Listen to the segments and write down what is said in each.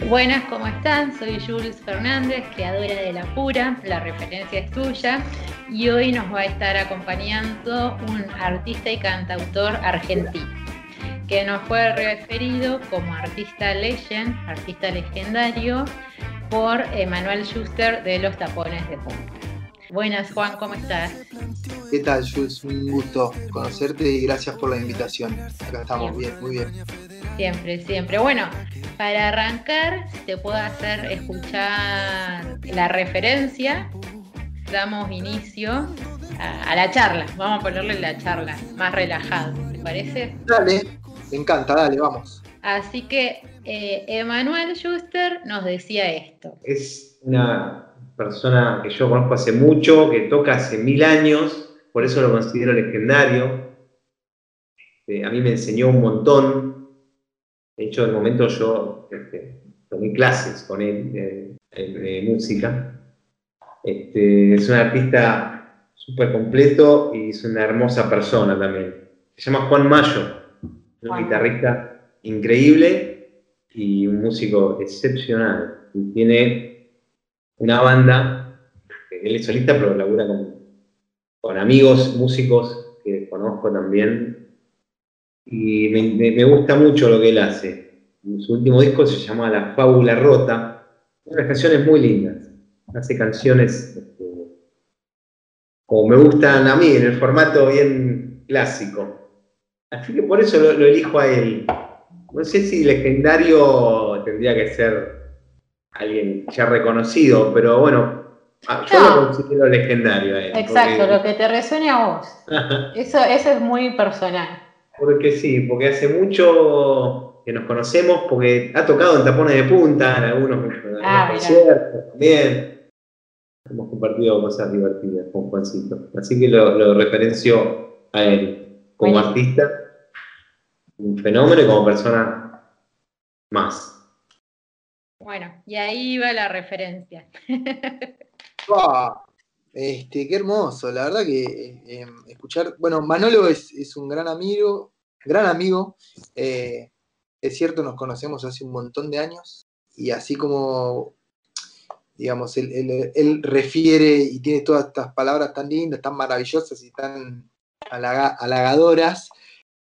Buenas, ¿cómo están? Soy Jules Fernández, creadora de La Pura, la referencia es tuya, y hoy nos va a estar acompañando un artista y cantautor argentino, que nos fue referido como artista legend, artista legendario, por Emanuel Schuster de Los Tapones de Punta. Buenas, Juan, ¿cómo estás? ¿Qué tal, Jules? Un gusto conocerte y gracias por la invitación. Acá estamos bien, muy bien. Siempre, siempre. Bueno, para arrancar, te puedo hacer escuchar la referencia. Damos inicio a, la charla. Vamos a ponerle la charla más relajada, ¿te parece? Dale, me encanta, dale, vamos. Así que eh, Emanuel Schuster nos decía esto. Es una persona que yo conozco hace mucho, que toca hace mil años, por eso lo considero legendario. Eh, a mí me enseñó un montón, de hecho, en el momento yo este, tomé clases con él de, música. Este, es un artista súper completo y es una hermosa persona también. Se llama Juan Mayo, un guitarrista increíble y un músico excepcional. tiene una banda, él es solista, pero labura con, con amigos músicos que conozco también y me, gusta mucho lo que él hace. Su último disco se llama La Fábula Rota. Unas canciones muy lindas. Hace canciones este, como me gustan a mí, en el formato bien clásico. Así que por eso lo, elijo a él. No sé si legendario tendría que ser alguien ya reconocido, pero bueno, ah, yo lo considero legendario a él. Exacto, lo que te resuene a vos. eso, eso es muy personal. Porque sí, porque hace mucho que nos conocemos, porque ha tocado en tapones de punta, en algunos, ah, conciertos también. Hemos compartido cosas divertidas con Juancito. Así que lo, referencio a él como artista, un fenómeno y como persona más. Bueno, y ahí va la referencia. Este, qué hermoso, la verdad que eh, em, escuchar, bueno, Manolo es, un gran amigo, gran amigo, eh, es cierto, nos conocemos hace un montón de años y así como, digamos, él, refiere y tiene todas estas palabras tan lindas, tan maravillosas y tan halagadoras,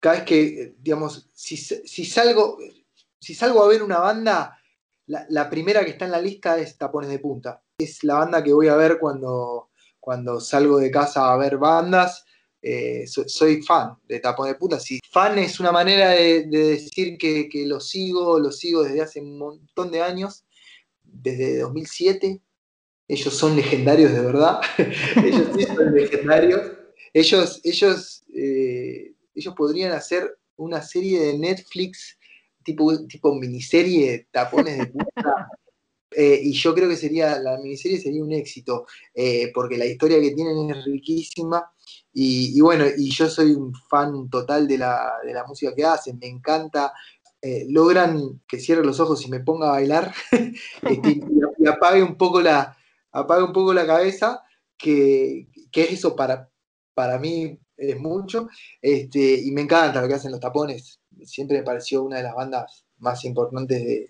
cada vez que, digamos, si, salgo, si salgo a ver una banda, la, primera que está en la lista es Tapones de Punta. Es la banda que voy a ver cuando, cuando salgo de casa a ver bandas, eh, soy, fan de Tapón de Puta. Si fan es una manera de, decir que, lo sigo, lo sigo desde hace un montón de años, desde 2007. Ellos son legendarios de verdad. ellos sí son legendarios. Ellos, ellos, eh, ellos podrían hacer una serie de Netflix tipo, tipo miniserie Tapones de Puta eh, y yo creo que sería, la miniserie sería un éxito, eh, porque la historia que tienen es riquísima. Y, bueno, y yo soy un fan total de la, música que hacen, me encanta. Eh, logran que cierre los ojos y me ponga a bailar este, y, apague un poco la, apague un poco la cabeza, que, es eso para, para mí es mucho. Este, y me encanta lo que hacen los tapones. Siempre me pareció una de las bandas más importantes de,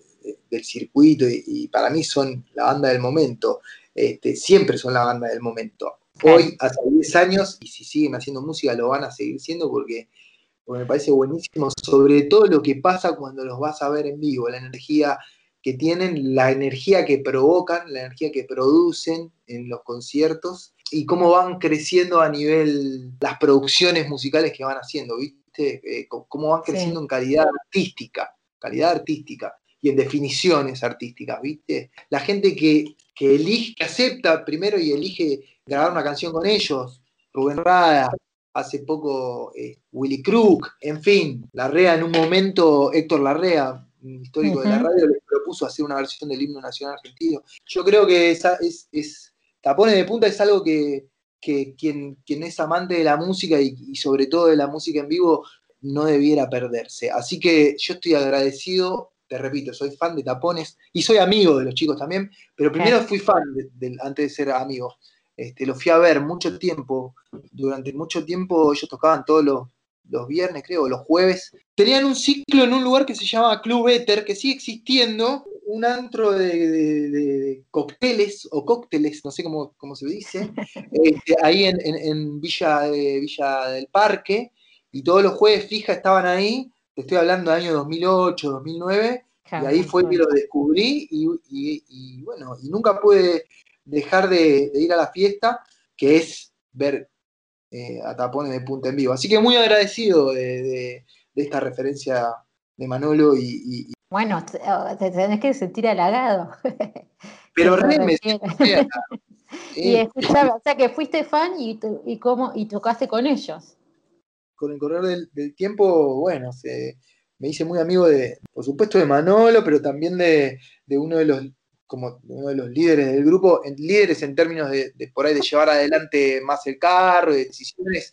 del circuito y, para mí son la banda del momento. Este, siempre son la banda del momento. Hoy, hace 10 años, y si siguen haciendo música, lo van a seguir siendo porque, me parece buenísimo, sobre todo lo que pasa cuando los vas a ver en vivo, la energía que tienen, la energía que provocan, la energía que producen en los conciertos y cómo van creciendo a nivel las producciones musicales que van haciendo, ¿viste? Eh, cómo van creciendo en calidad artística, calidad artística y en definiciones artísticas, ¿viste? La gente que, elige, que acepta primero y elige grabar una canción con ellos, Rubén Rada, hace poco eh, Willy Crook, en fin, Larrea en un momento, Héctor Larrea, histórico de la radio, le propuso hacer una versión del himno nacional argentino. Yo creo que esa es, es Tapones de Punta es algo que, quien, quien, es amante de la música y, y, sobre todo de la música en vivo no debiera perderse. Así que yo estoy agradecido te repito, soy fan de tapones y soy amigo de los chicos también, pero primero fui fan antes de ser amigo. Este, lo fui a ver mucho tiempo, durante mucho tiempo ellos tocaban todos los, los viernes, creo, los jueves. Tenían un ciclo en un lugar que se llamaba Club Éter, que sigue existiendo, un antro de, cócteles o cócteles, no sé cómo, se dice, este, ahí en, Villa, Villa del Parque, y todos los jueves fija estaban ahí, te estoy hablando del año 2008, 2009, y ahí fue que lo descubrí y, bueno, y nunca pude dejar de, ir a la fiesta, que es ver eh, a tapones de punta en vivo. Así que muy agradecido de, esta referencia de Manolo y... bueno, oh, te tenés que sentir halagado. Pero re me Y escuchaba, o sea que fuiste fan y, y, cómo, y tocaste con ellos. Con el correr del, tiempo, bueno, me hice muy amigo de, por supuesto, de Manolo, pero también de, de uno de los como uno de los líderes del grupo, líderes en términos de, por ahí de llevar adelante más el carro, de decisiones,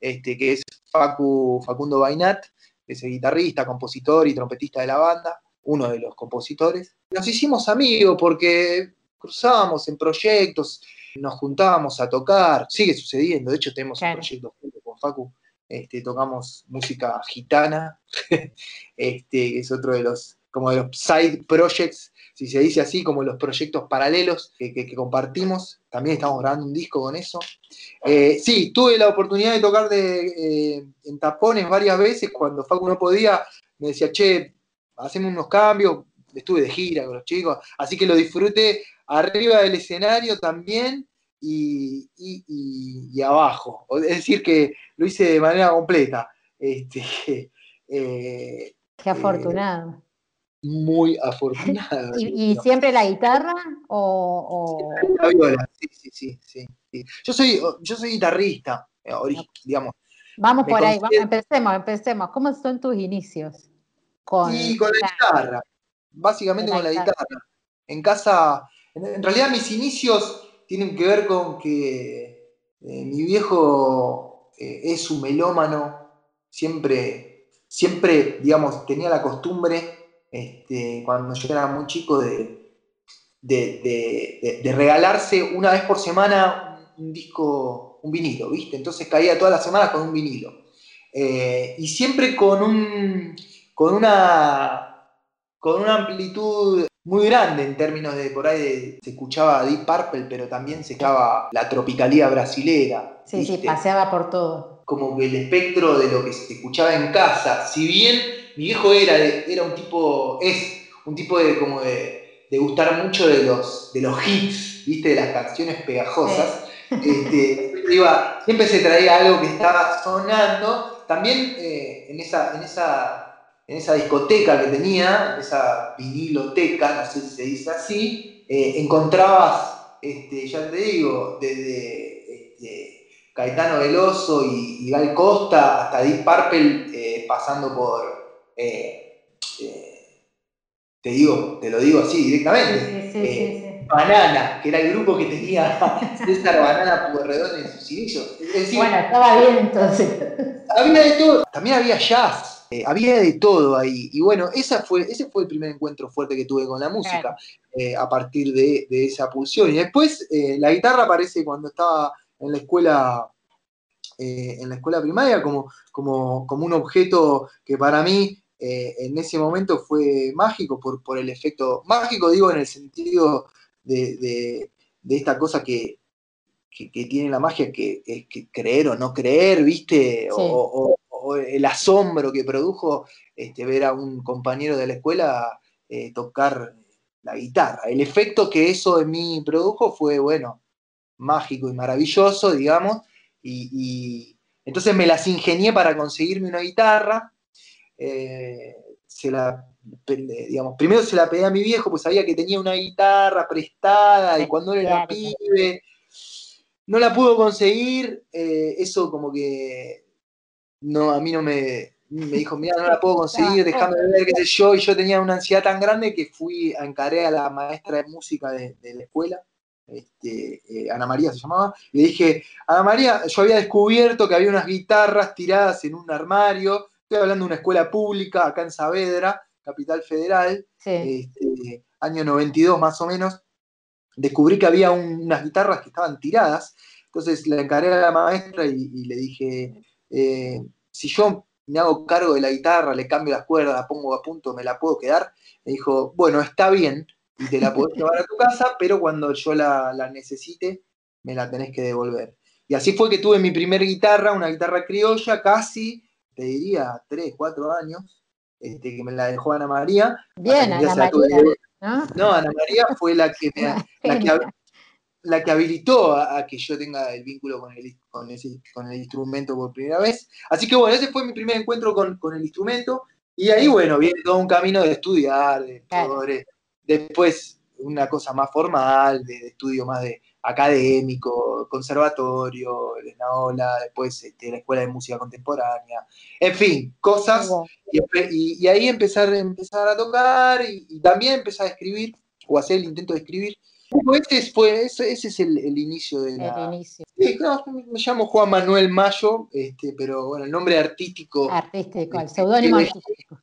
este, que es Facu, Facundo Bainat, que es el guitarrista, compositor y trompetista de la banda, uno de los compositores. Nos hicimos amigos porque cruzábamos en proyectos, nos juntábamos a tocar, sigue sucediendo, de hecho tenemos un proyecto junto con Facu, este, tocamos música gitana, este, es otro de los, como de los side projects si se dice así, como los proyectos paralelos que, compartimos. También estamos grabando un disco con eso. Eh, sí, tuve la oportunidad de tocar de, eh, en tapones varias veces. Cuando Facu no podía, me decía, che, hacemos unos cambios. Estuve de gira con los chicos, así que lo disfruté arriba del escenario también y, abajo. Es decir, que lo hice de manera completa. Este, eh, Qué afortunado muy afortunada. ¿Y, siempre la guitarra o...? La viola, sí, sí, sí, sí, Yo soy, yo soy guitarrista, eh, digamos. Vamos por ahí, empecemos, empecemos. ¿Cómo son tus inicios? Con, sí, con la guitarra, básicamente con la guitarra. En casa, en, realidad mis inicios tienen que ver con que eh, mi viejo eh, es un melómano, siempre, siempre, digamos, tenía la costumbre este, cuando yo era muy chico, de, de, regalarse una vez por semana un, disco, un vinilo, ¿viste? Entonces caía todas las semanas con un vinilo. Eh, y siempre con, un, con, una, con una amplitud muy grande en términos de por ahí se escuchaba Deep Purple, pero también se escuchaba la tropicalía brasilera. Sí, sí, paseaba por todo. Como que el espectro de lo que se escuchaba en casa, si bien mi viejo era, era un tipo, es un tipo de como de, de gustar mucho de los, de los hits, ¿viste? De las canciones pegajosas. Este, siempre se traía algo que estaba sonando. También eh, en, esa, en, esa, en esa discoteca que tenía, esa viniloteca, no sé si se dice así, eh, encontrabas, este, ya te digo, desde este, Caetano Veloso y, Gal Costa hasta Deep Purple, eh, pasando por eh, eh, te digo, te lo digo así directamente. Eh, Banana, que era el grupo que tenía César Banana Puerredón en sus inicios. bueno, estaba bien entonces. Había de todo, también había jazz, había de todo ahí. Y bueno, esa fue, ese fue el primer encuentro fuerte que tuve con la música, a partir de, esa pulsión. Y después la guitarra aparece cuando estaba en la escuela en la escuela primaria como, como, como, un objeto que para mí eh, en ese momento fue mágico por, el efecto, mágico digo en el sentido de, esta cosa que, tiene la magia, que es que creer o no creer, ¿viste? O, el asombro que produjo este, ver a un compañero de la escuela eh, tocar la guitarra. El efecto que eso en mí produjo fue, bueno, mágico y maravilloso, digamos, y, y entonces me las ingenié para conseguirme una guitarra eh, se la, digamos, primero se la pedí a mi viejo, pues sabía que tenía una guitarra prestada y cuando era pibe no la pudo conseguir, eh, eso como que no, a mí no me, me dijo, mira, no la puedo conseguir, déjame ver qué sé yo, y yo tenía una ansiedad tan grande que fui a encaré a la maestra de música de, la escuela, este, eh, Ana María se llamaba, y le dije, Ana María, yo había descubierto que había unas guitarras tiradas en un armario, hablando de una escuela pública acá en Saavedra, capital federal, este, año 92 más o menos. Descubrí que había unas guitarras que estaban tiradas, entonces la encaré a la maestra y, le dije, eh, si yo me hago cargo de la guitarra, le cambio las cuerdas, la pongo a punto, me la puedo quedar. Me dijo, bueno, está bien, y te la podés llevar a tu casa, pero cuando yo la, la necesite, me la tenés que devolver. Y así fue que tuve mi primer guitarra, una guitarra criolla, casi, te diría, tres, cuatro años, este, que me la dejó Ana María. Bien, Ana María. ¿no? Ana María fue la que, la que, habilitó a, que yo tenga el vínculo con el, con, con el instrumento por primera vez. Así que bueno, ese fue mi primer encuentro con, el instrumento. Y ahí, bueno, viene todo un camino de estudiar, de, después una cosa más formal, de estudio más de, académico, conservatorio, la Esnaola, después este, la Escuela de Música Contemporánea, en fin, cosas, y, ahí empezar, empezar a tocar y, también empezar a escribir, o hacer el intento de escribir. Ese, fue, ese, es el, inicio de la... El inicio. Sí, me llamo Juan Manuel Mayo, este, pero bueno, el nombre artístico... Artístico, el seudónimo artístico.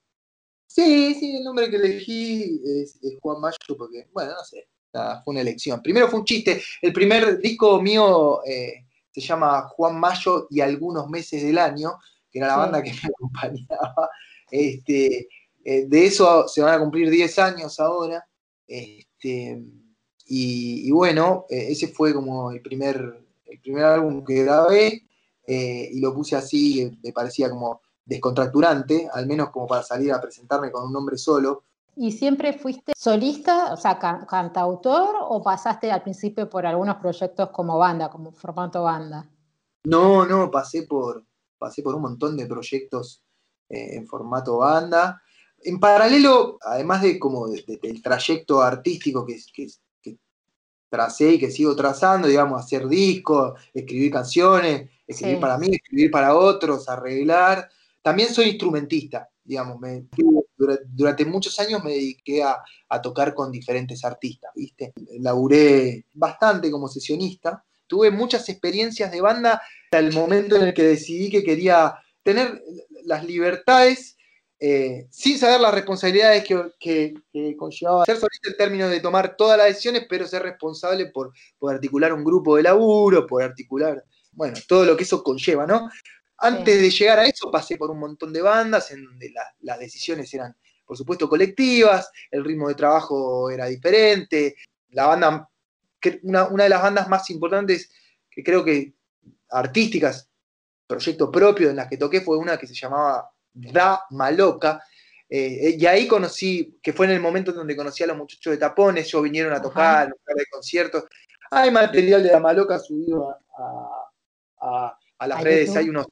Sí, sí, el nombre que elegí es Juan Mayo porque, bueno, no sé, fue una elección. Primero fue un chiste. El primer disco mío eh, se llama Juan Mayo y algunos meses del año, que era la banda que me acompañaba. Este, eh, de eso se van a cumplir 10 años ahora. Este, y, bueno, eh, ese fue como el primer, el primer álbum que grabé y lo puse así, me parecía como descontracturante, al menos como para salir a presentarme con un nombre solo. ¿Y siempre fuiste solista, o sea, cantautor, o pasaste al principio por algunos proyectos como banda, como formato banda? No, no, pasé por, pasé por un montón de proyectos eh, en formato banda. En paralelo, además de como del trayecto artístico que, que, tracé y que sigo trazando, digamos, hacer discos, escribir canciones, escribir para mí, escribir para otros, arreglar. También soy instrumentista, digamos, me, durante muchos años me dediqué a, tocar con diferentes artistas, ¿viste? Laburé bastante como sesionista, tuve muchas experiencias de banda hasta el momento en el que decidí que quería tener las libertades eh, sin saber las responsabilidades que, conllevaba ser solista en términos de tomar todas las decisiones, pero ser responsable por, por articular un grupo de laburo, por articular, bueno, todo lo que eso conlleva, ¿no? Antes de llegar a eso pasé por un montón de bandas en donde las decisiones eran, por supuesto, colectivas, el ritmo de trabajo era diferente, la banda, una, una de las bandas más importantes que creo que artísticas, proyecto propio en las que toqué fue una que se llamaba Da Maloca, eh, y ahí conocí, que fue en el momento donde conocí a los muchachos de Tapones, ellos vinieron a tocar, a de conciertos. Hay material de Da Maloca subido a, las redes, hay unos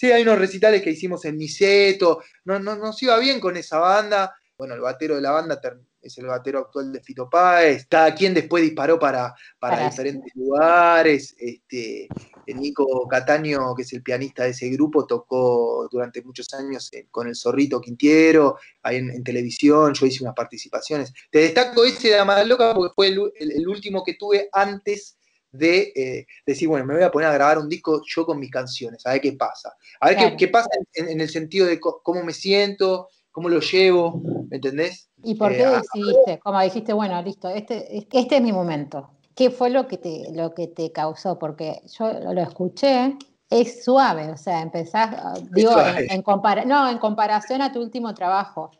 Sí, hay unos recitales que hicimos en Niceto, no, no, nos iba bien con esa banda. Bueno, el batero de la banda es el batero actual de Fito Páez. Cada quien después disparó para, para, diferentes lugares. Este, el Nico Cataño, que es el pianista de ese grupo, tocó durante muchos años con el Zorrito Quintiero, ahí en, televisión, yo hice unas participaciones. Te destaco ese de Loca porque fue el último que tuve antes de eh, decir, bueno, me voy a poner a grabar un disco yo con mis canciones, a ver qué pasa. A ver qué, pasa en, el sentido de cómo me siento, cómo lo llevo, ¿me entendés? ¿Y por qué eh, decidiste? Como dijiste, bueno, listo, este, este es mi momento. ¿Qué fue lo que te, lo que te causó? Porque yo lo escuché, es suave, o sea, empezás, ah, digo, en, no, en comparación a tu último trabajo,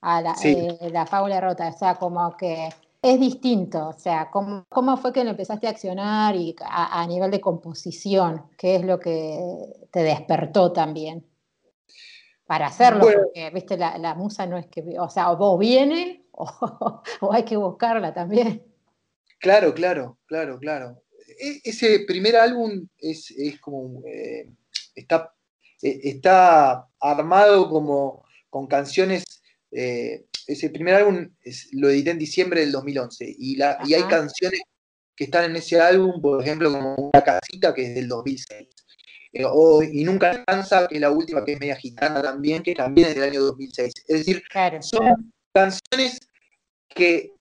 a la, eh, la fábula rota, o sea, como que es distinto, o sea, ¿cómo, cómo fue que lo empezaste a accionar y a, nivel de composición? ¿Qué es lo que te despertó también para hacerlo? porque, viste, la, musa no es que, o sea, o vos viene o, hay que buscarla también. Claro, claro, claro, claro. E, ese primer álbum es, como, eh, está, e, está armado como con canciones eh, ese primer álbum lo edité en diciembre del 2011 y, la, y hay canciones que están en ese álbum, por ejemplo, como Una casita que es del 2006. Eh, y Nunca cansa, que es la última, que es media gitana también, que también es del año 2006. Es decir, son canciones que,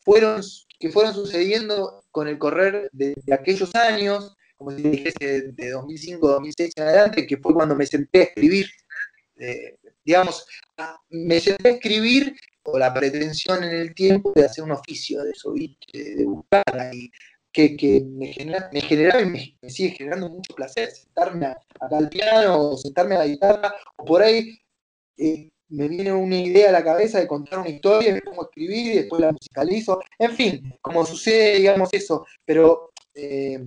fueron, que fueron sucediendo con el correr de, aquellos años, como si dijese de, 2005, 2006 en adelante, que fue cuando me senté a escribir. Eh, digamos, me senté a escribir con la pretensión en el tiempo de hacer un oficio de eso, de buscar ahí que, me, genera, me generaba y me, sigue generando mucho placer, sentarme acá al piano, o sentarme a la guitarra, o por ahí eh, me viene una idea a la cabeza de contar una historia, me pongo a escribir y después la musicalizo, en fin, como sucede, digamos, eso, pero eh,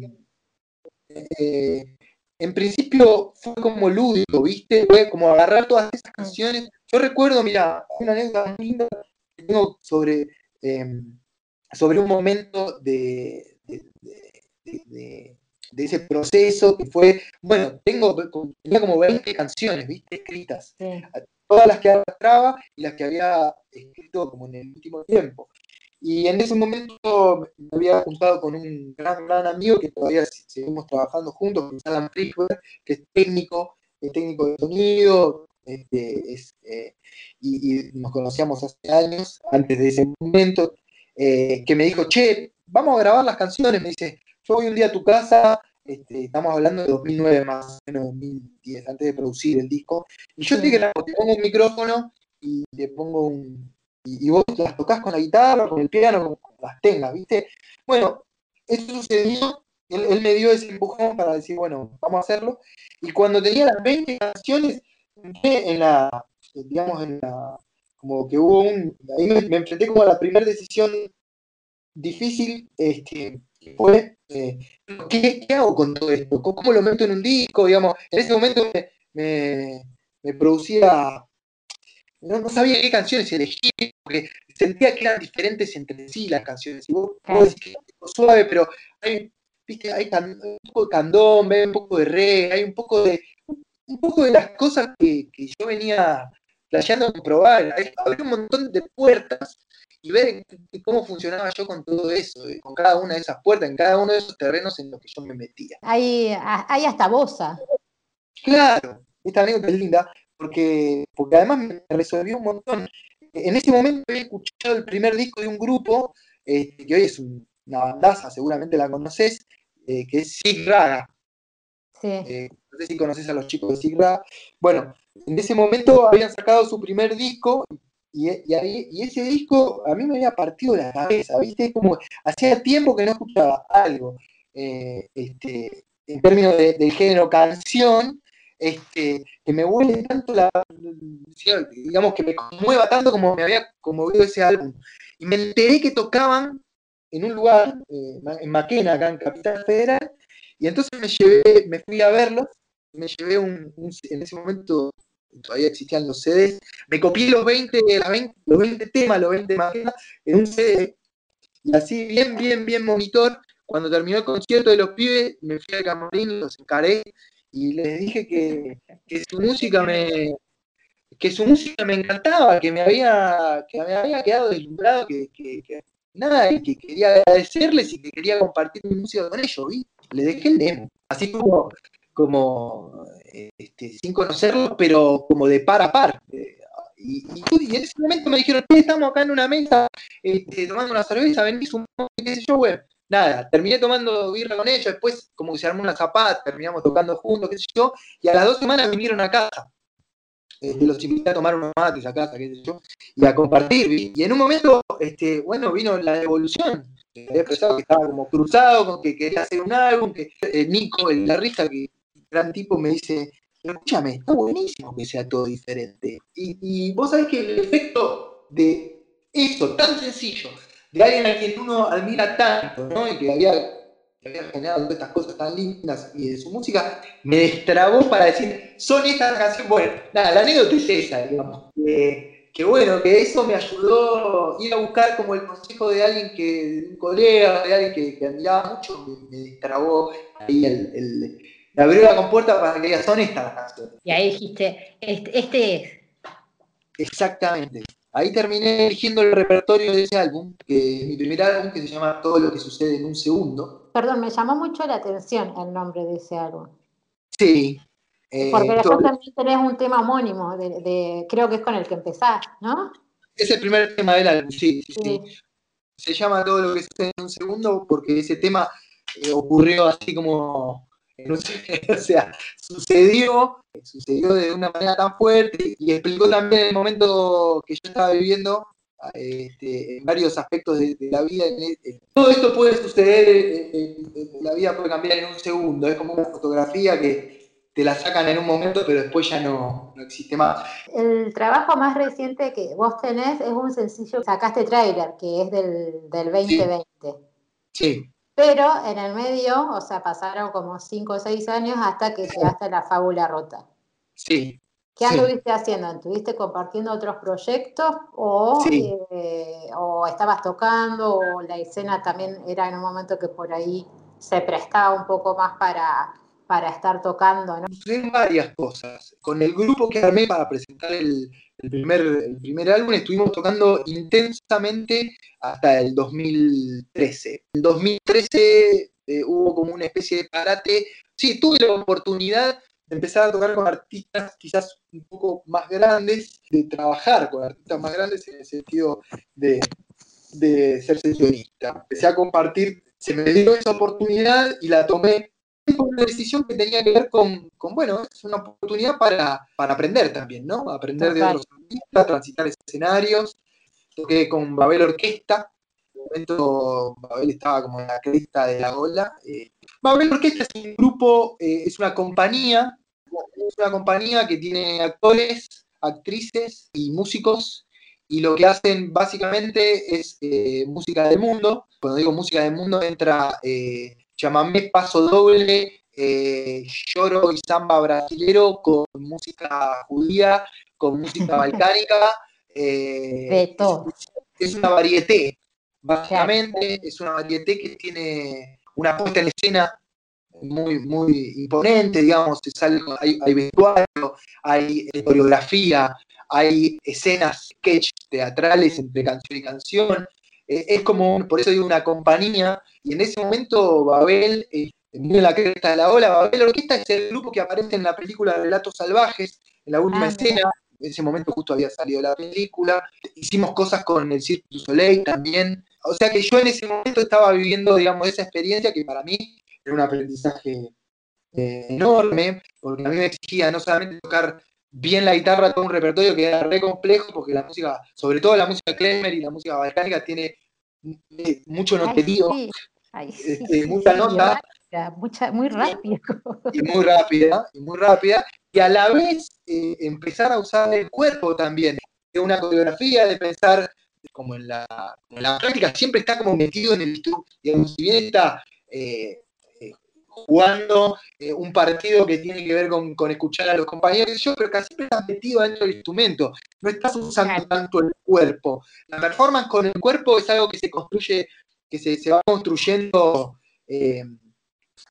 eh, en principio fue como lúdico, ¿viste? Fue como agarrar todas esas canciones. Yo recuerdo, mira, una anécdota linda que tengo sobre, sobre un momento de, de, ese proceso que fue, bueno, tengo, tenía como 20 canciones, ¿viste? Escritas. Todas las que arrastraba y las que había escrito como en el último tiempo. Y en ese momento me había juntado con un gran, gran amigo que todavía seguimos trabajando juntos, Alan Frischberg, que es técnico, es técnico de sonido, este, eh, y, nos conocíamos hace años, antes de ese momento, eh, que me dijo, che, vamos a grabar las canciones, me dice, yo voy un día a tu casa, este, estamos hablando de 2009 más o menos, 2010, antes de producir el disco, y yo te, te pongo un micrófono y te pongo un... Y, vos las tocas con la guitarra, con el piano, como las tengas, ¿viste? Bueno, eso sucedió, él, me dio ese empujón para decir, bueno, vamos a hacerlo, y cuando tenía las 20 canciones, en la, digamos, en la, como que hubo un, ahí me, me enfrenté como a la primera decisión difícil, este, fue, eh, ¿qué, hago con todo esto? ¿Cómo lo meto en un disco? Digamos, en ese momento me, producía, no, sabía qué canciones elegir, porque sentía que eran diferentes entre sí las canciones. Y vos, decís que es suave, pero hay, ¿viste? hay un poco de candombe, un poco de reggae, hay un poco de, un poco de las cosas que, yo venía playando a probar. Había un montón de puertas y ver cómo funcionaba yo con todo eso, eh, con cada una de esas puertas, en cada uno de esos terrenos en los que yo me metía. Hay, hay hasta bosa. Claro, esta anécdota es linda, porque, porque además me resolvió un montón. En ese momento había escuchado el primer disco de un grupo, este, que hoy es una bandaza, seguramente la conoces, eh, que es Sig Raga. Sí. Eh, no sé si conoces a los chicos de Sig Raga. Bueno, en ese momento habían sacado su primer disco y, ese disco a mí me había partido la cabeza, ¿viste? Como hacía tiempo que no escuchaba algo eh, este, en términos del género canción, que me vuelve tanto la, digamos que me conmueva tanto como me había conmovido ese álbum. Y me enteré que tocaban en un lugar, eh, en Maquena, acá en Capital Federal, y entonces me llevé, me fui a verlos, me llevé un en ese momento todavía existían los CDs, me copié los 20, los 20 temas, los 20 maquetas en un CD, y así bien, bien, bien monitor, cuando terminó el concierto de los pibes, me fui al camarín, los encaré, y les dije que, su música me que su música me encantaba, que me había, que me había quedado deslumbrado, que, nada, y que quería agradecerles y que quería compartir mi música con ellos, ¿vi? Le dejé el demo. Así como como este, sin conocerlo, pero como de par a par. Eh, y, en ese momento me dijeron, estamos acá en una mesa este, tomando una cerveza, venís un qué sé yo, güey. Nada, terminé tomando birra con ellos, después como que se armó una zapata, terminamos tocando juntos, qué sé yo, y a las dos semanas vinieron a casa. Este, los invité a tomar unos mates a casa, qué sé yo, y a compartir. Y en un momento, este, bueno, vino la devolución. Había expresado que estaba como cruzado, que quería hacer un álbum, que eh, Nico, el guitarrista que gran tipo me dice, escúchame, está buenísimo que sea todo diferente. Y, vos sabés que el efecto de eso tan sencillo, de alguien a quien uno admira tanto, ¿no? Y que había, generado todas estas cosas tan lindas y de su música, me destrabó para decir, son estas canciones. Bueno, nada, la anécdota es esa, digamos. que bueno, que eso me ayudó a ir a buscar como el consejo de alguien que, de un colega, de alguien que, que admiraba mucho, me, me destrabó ahí el abrió la compuerta para que diga, son estas las canciones. Y ahí dijiste, este, este, es. Exactamente. Ahí terminé eligiendo el repertorio de ese álbum, que mi primer álbum, que se llama Todo lo que sucede en un segundo. Perdón, me llamó mucho la atención el nombre de ese álbum. Sí. Eh, Porque después también tenés un tema homónimo, de, creo que es con el que empezás, ¿no? Es el primer tema del álbum, sí, sí, sí. Se llama Todo lo que sucede en un segundo porque ese tema eh, ocurrió así como o sea, sucedió, sucedió de una manera tan fuerte y explicó también el momento que yo estaba viviendo este, en varios aspectos de, la vida. todo esto puede suceder, la vida puede cambiar en un segundo, es como una fotografía que te la sacan en un momento, pero después ya no, no existe más. El trabajo más reciente que vos tenés es un sencillo, sacaste trailer, que es del, del 2020. Sí. Pero en el medio, o sea, pasaron como 5 o 6 años hasta que llegaste a la fábula rota. Sí. ¿Qué anduviste haciendo? ¿Estuviste compartiendo otros proyectos o, eh, o estabas tocando o la escena también era en un momento que por ahí se prestaba un poco más para, para estar tocando, ¿no? varias cosas. Con el grupo que armé para presentar el, primer, el primer álbum estuvimos tocando intensamente hasta el 2013. En 2013 eh, hubo como una especie de parate. Sí, tuve la oportunidad de empezar a tocar con artistas quizás un poco más grandes, de trabajar con artistas más grandes en el sentido de, de ser sesionista. Empecé a compartir, se me dio esa oportunidad y la tomé una decisión que tenía que ver con, bueno, es una oportunidad para, aprender también, ¿no? Aprender de otros artistas, transitar escenarios. Toqué con Babel Orquesta. En un momento Babel estaba como en la cresta de la ola. Eh, Babel Orquesta es un grupo, eh, es una compañía, es una compañía que tiene actores, actrices y músicos y lo que hacen básicamente es eh, música del mundo. Cuando digo música del mundo entra chamamé paso doble, eh, lloro y samba brasilero con música judía, con música balcánica. Eh. Es, una varieté, básicamente, es una varieté que tiene una puesta en escena muy, muy imponente, digamos, hay, hay vestuario, hay coreografía, hay escenas, sketch teatrales entre canción y canción, eh, es como, por eso digo, una compañía, y en ese momento Babel, eh, en la cresta de la ola, Babel Orquesta es el grupo que aparece en la película Relatos Salvajes, en la última ah, escena, en ese momento justo había salido la película, hicimos cosas con el Cirque du Soleil también, o sea que yo en ese momento estaba viviendo, digamos, esa experiencia que para mí era un aprendizaje eh, enorme, porque a mí me exigía no solamente tocar bien la guitarra, todo un repertorio que era re complejo, porque la música, sobre todo la música Klemer y la música balcánica, tiene mucho noterío, este, mucha nota. Mucha, muy rápida. Y muy rápida, y muy rápida. Y a la vez eh, empezar a usar el cuerpo también. De una coreografía, de pensar como en la, la práctica, siempre está como metido en el digamos, si bien está eh, jugando eh, un partido que tiene que ver con, escuchar a los compañeros, yo, pero que siempre estás metido dentro del instrumento, no estás usando tanto el cuerpo. La performance con el cuerpo es algo que se construye, que se, va construyendo eh,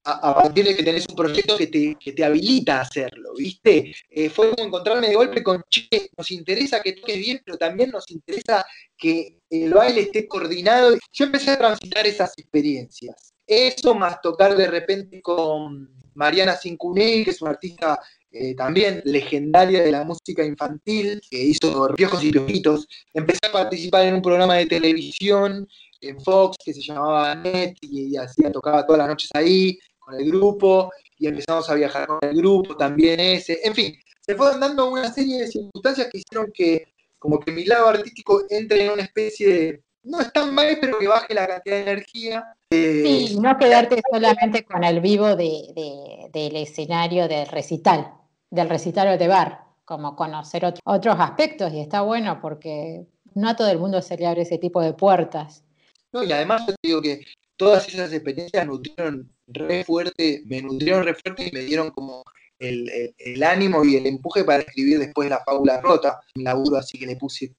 a, partir de que tenés un proyecto que te, habilita a hacerlo, ¿viste? Eh, fue como encontrarme de golpe con, che, nos interesa que toques bien, pero también nos interesa que el baile esté coordinado. Yo empecé a transitar esas experiencias. Eso más tocar de repente con Mariana Cincunei, que es una artista eh, también legendaria de la música infantil, que hizo Piojos y Piojitos. Empecé a participar en un programa de televisión en Fox que se llamaba Net y, hacía, tocaba todas las noches ahí con el grupo y empezamos a viajar con el grupo, también ese. En fin, se fueron dando una serie de circunstancias que hicieron que como que mi lado artístico entre en una especie de no es tan mal, pero que baje la cantidad de energía. Eh, sí, no quedarte solamente con el vivo del escenario del recital, del recital de bar, como conocer otros aspectos y está bueno porque no a todo el mundo se le abre ese tipo de puertas. No, y además yo digo que todas esas experiencias nutrieron re fuerte, me nutrieron re fuerte y me dieron como el, ánimo y el empuje para escribir después la fábula rota. Un laburo así que le puse,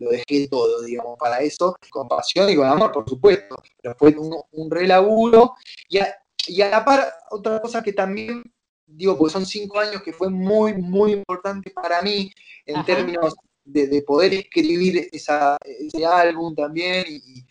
lo dejé todo, digamos, para eso, con pasión y con amor, por supuesto. Pero fue un, un re laburo. Y a, y a la par, otra cosa que también, digo, porque son cinco años que fue muy, muy importante para mí en términos de, poder escribir esa, ese álbum también y,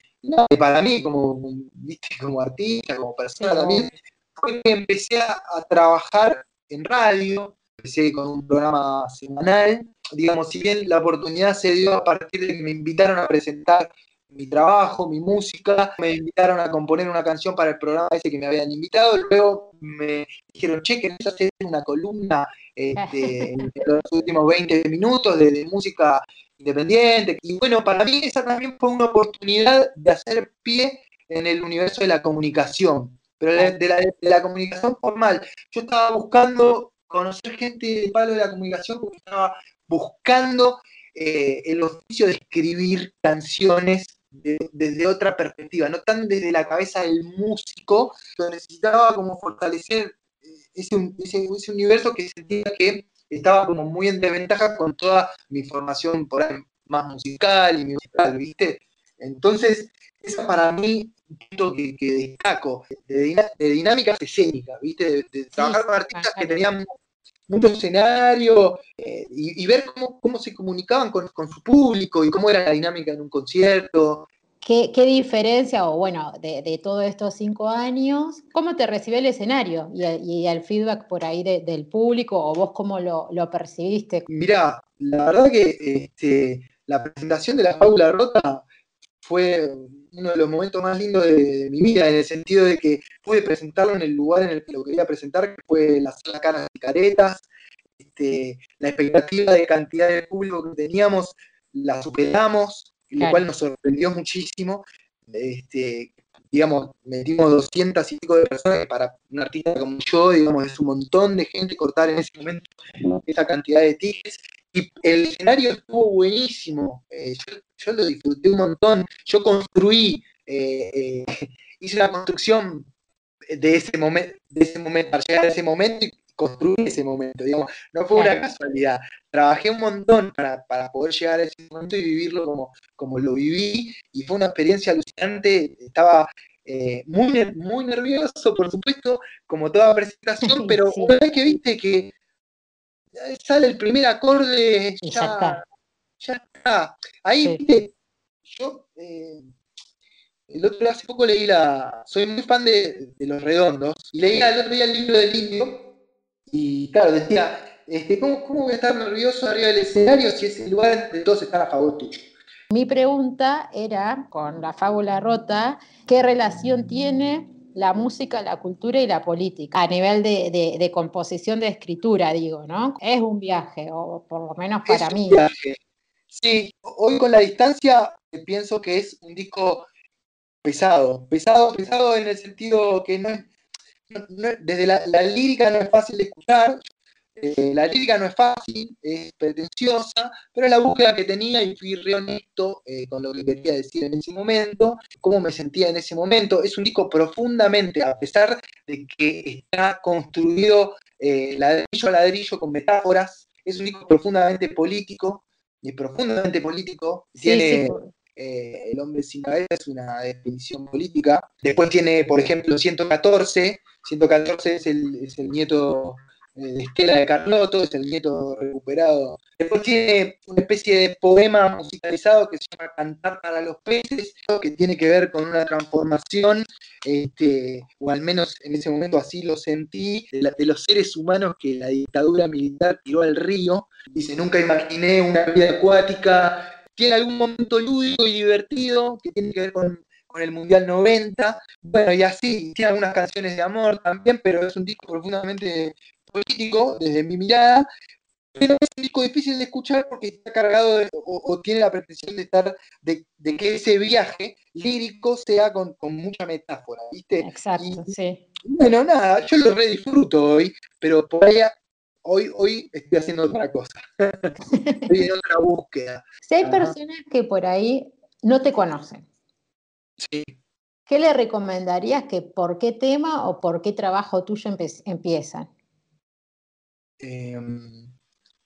para mí como, ¿viste? como artista, como persona también, fue que empecé a trabajar en radio, empecé con un programa semanal. Digamos, si bien la oportunidad se dio a partir de que me invitaron a presentar mi trabajo, mi música, me invitaron a componer una canción para el programa ese que me habían invitado, luego me dijeron, che, ¿querés hacer una columna este, en los últimos 20 minutos de, música independiente. Y bueno, para mí esa también fue una oportunidad de hacer pie en el universo de la comunicación, pero de la, comunicación formal. Yo estaba buscando conocer gente del palo de la comunicación porque estaba buscando eh, el oficio de escribir canciones desde otra perspectiva, no tan desde la cabeza del músico, pero necesitaba como fortalecer ese, ese, universo que sentía que estaba como muy en desventaja con toda mi formación por ahí más musical y musical, ¿viste? Entonces, esa para mí punto que, destaco, de, dinámicas escénicas, ¿viste? De, trabajar con artistas que tenían mucho escenario eh, y, ver cómo, cómo se comunicaban con, con, su público y cómo era la dinámica en un concierto. ¿Qué, diferencia, o bueno, de, todos estos cinco años, cómo te recibió el escenario y, el feedback por ahí del público o vos cómo lo, percibiste? Mirá, la verdad que este, la presentación de la fábula rota fue uno de los momentos más lindos de, mi vida, en el sentido de que pude presentarlo en el lugar en el que lo quería presentar, que fue la sala Caras y Caretas. Este, la expectativa de cantidad de público que teníamos la superamos, lo cual nos sorprendió muchísimo. Este, digamos, metimos 200 y pico de personas, que para un artista como yo, digamos, es un montón de gente cortar en ese momento esa cantidad de tickets. Y el escenario estuvo buenísimo, eh, yo, lo disfruté un montón. Yo construí, eh, eh, hice una construcción de ese, momento, de ese momento, para llegar a ese momento y construir ese momento, digamos, no fue una casualidad. Trabajé un montón para, poder llegar a ese momento y vivirlo como, como lo viví, y fue una experiencia alucinante. Estaba eh, muy, muy nervioso, por supuesto, como toda presentación, pero una vez que viste que sale el primer acorde, ya, está. Ahí, viste, yo. Eh, el otro día hace poco leí la. Soy muy fan de, de Los Redondos. Y leí el otro día el libro del indio y claro, decía, este, ¿cómo, voy a estar nervioso arriba del escenario si ese lugar de todos están a favor tuyo? Mi pregunta era, con la fábula rota, ¿qué relación tiene la música, la cultura y la política a nivel de, composición de escritura, digo, ¿no? Es un viaje, o por lo menos para es mí. Un viaje. Sí, hoy con la distancia pienso que es un disco pesado, pesado, pesado en el sentido que no es, desde la, lírica no es fácil de escuchar, eh, la lírica no es fácil, es pretenciosa, pero es la búsqueda que tenía y fui re honesto eh, con lo que quería decir en ese momento, cómo me sentía en ese momento. Es un disco profundamente, a pesar de que está construido eh, ladrillo a ladrillo con metáforas, es un disco profundamente político, y profundamente político. tiene, El hombre sin cabeza es una definición política. Después tiene, por ejemplo, 114, 114 es el, es el nieto de Estela de Carlotto, es el nieto recuperado. Después tiene una especie de poema musicalizado que se llama Cantar para los peces, que tiene que ver con una transformación, este, o al menos en ese momento así lo sentí, de, los seres humanos que la dictadura militar tiró al río. Dice, nunca imaginé una vida acuática. Tiene algún momento lúdico y divertido que tiene que ver con el Mundial 90, bueno, y así, tiene algunas canciones de amor también, pero es un disco profundamente político desde mi mirada, pero es un disco difícil de escuchar porque está cargado o, tiene la pretensión de estar, de, que ese viaje lírico sea con, mucha metáfora, ¿viste? Exacto, sí. Bueno, nada, yo lo re disfruto hoy, pero por ahí hoy, hoy estoy haciendo otra cosa. estoy en otra búsqueda. Si hay personas que por ahí no te conocen, ¿Qué le recomendarías que por qué tema o por qué trabajo tuyo empiezan? Em,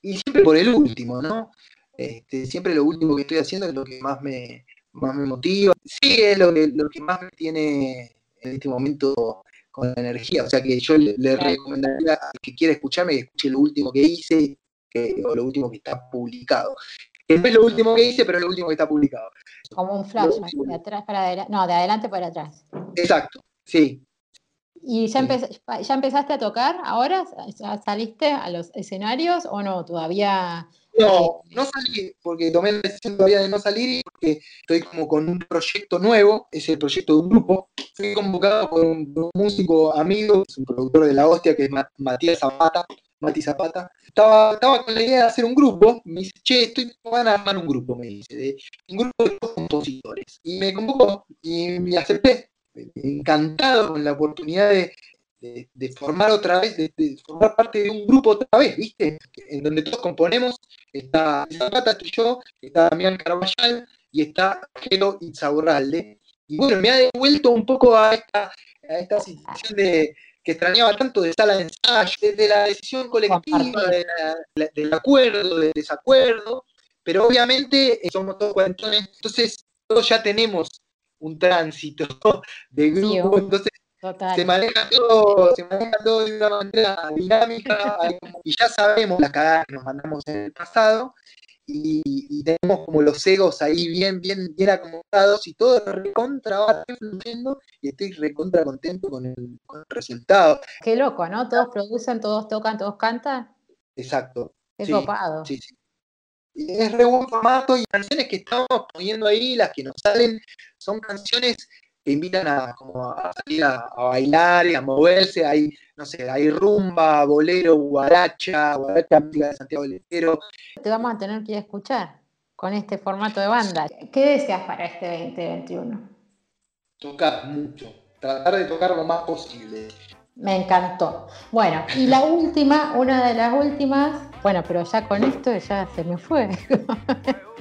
y siempre por el último, ¿no? Este, siempre lo último que estoy haciendo es lo que más me, más me motiva. Sí, es lo que, lo que más me tiene en este momento con la energía. O sea que yo le, recomendaría a que quiera escucharme que escuche lo último que hice o lo último que está publicado que no es lo último que hice, pero es lo último que está publicado. Como un flash, de atrás para adelante, no, de adelante para atrás. Exacto, sí. ¿Y ya, ya empezaste a tocar ahora? ¿Saliste a los escenarios o no? Todavía... No, eh, no salí, porque tomé la decisión todavía de no salir y porque estoy como con un proyecto nuevo, es el proyecto de un grupo. Fui convocado por un, músico amigo, es un productor de la hostia, que es Matías Zapata, Mati Zapata, estaba, estaba con la idea de hacer un grupo, me dice, che, estoy, van a armar un grupo, me dice, de, un grupo de compositores. Y me convocó y me acepté, encantado con la oportunidad de, de, formar otra vez, de, formar parte de un grupo otra vez, ¿viste? En donde todos componemos, está Zapata, tú y yo, está Damián Carvajal y está Gelo Insaurralde. Y bueno, me ha devuelto un poco a esta, a esta situación de, que extrañaba tanto de sala de ensayo, de la decisión colectiva, del acuerdo, del desacuerdo, pero obviamente eh, somos todos cuarentones, entonces todos ya tenemos un tránsito de grupo, entonces se maneja, todo, se maneja todo de una manera dinámica y ya sabemos las cagadas que nos mandamos en el pasado y, tenemos como los egos ahí bien, bien, bien acomodados y todo recontra va fluyendo y estoy recontra contento con el, resultado. Qué loco, ¿no? Todos producen, todos tocan, todos cantan. Exacto. Es copado. Sí, sí. Es re buen formato y canciones que estamos poniendo ahí, las que nos salen, son canciones que invitan a, como a salir a, bailar y a moverse. Hay, no sé, hay rumba, bolero, guaracha, guaracha amiga de Santiago del Te vamos a tener que ir a escuchar con este formato de banda. ¿Qué deseas para este 2021? Tocar mucho, tratar de tocar lo más posible. Me encantó. Bueno, y la última, una de las últimas, bueno, pero ya con esto ya se me fue.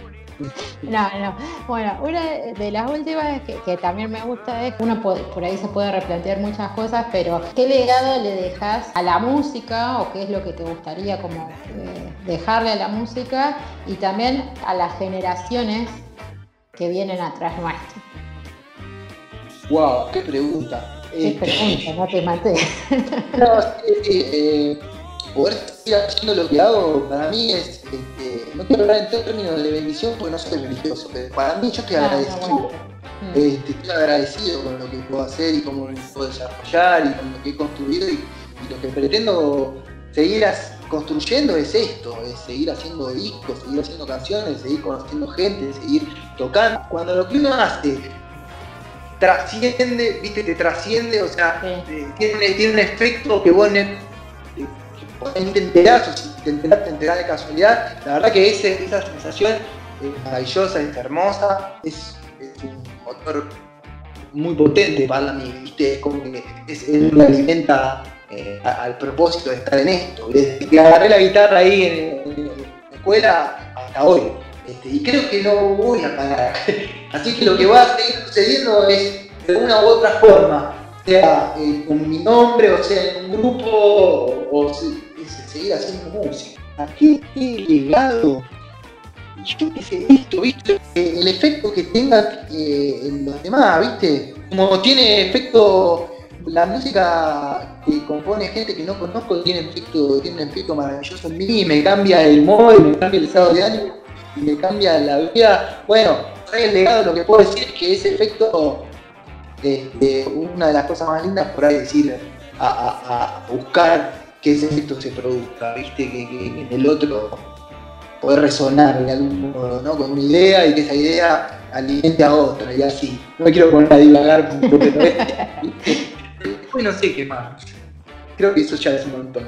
No, no. Bueno, una de las últimas que, también me gusta es, uno por ahí se puede replantear muchas cosas, pero ¿qué legado le dejas a la música o qué es lo que te gustaría como eh, dejarle a la música y también a las generaciones que vienen atrás nuestro? Wow, qué pregunta. Qué eh, pregunta, no te maté. no, sí, eh, poder seguir haciendo lo que hago, para mí es, este, no quiero hablar en términos de bendición porque no soy religioso, pero para mí yo estoy ah, agradecido. Este, estoy agradecido con lo que puedo hacer y cómo lo puedo desarrollar y con lo que he construido y, lo que pretendo seguir construyendo es esto, es seguir haciendo discos, seguir haciendo canciones, seguir conociendo gente, seguir tocando. Cuando lo que uno hace trasciende, viste, te trasciende, o sea, eh, tiene, tiene, un efecto que vos te enterás o si te enterás, te enterás de casualidad. La verdad que ese, esa sensación es maravillosa, es hermosa, es, un motor muy potente para mí, ¿viste? Es como que es, me alimenta eh, al propósito de estar en esto. Desde que agarré la guitarra ahí en, la escuela hasta hoy. Este, y creo que no voy a parar. Así que lo que va a seguir sucediendo es de una u otra forma, sea eh, con mi nombre, o sea en un grupo, o, seguir haciendo música. ¿A qué legado? Yo qué sé, esto, ¿viste? El efecto que tenga eh, en los demás, ¿viste? Como tiene efecto la música que compone gente que no conozco tiene efecto, tiene un efecto maravilloso en mí, me cambia el modo, me cambia el estado de ánimo, y me cambia la vida. Bueno, el legado lo que puedo decir es que ese efecto, este, una de las cosas más lindas por ahí decir, a buscar que ese efecto se produzca, ¿viste? Que, en el otro puede resonar de algún modo, ¿no? Con una idea y que esa idea alimente a otra y así. No me quiero poner a divagar completamente. Después no sé qué más. Creo que eso ya es un montón.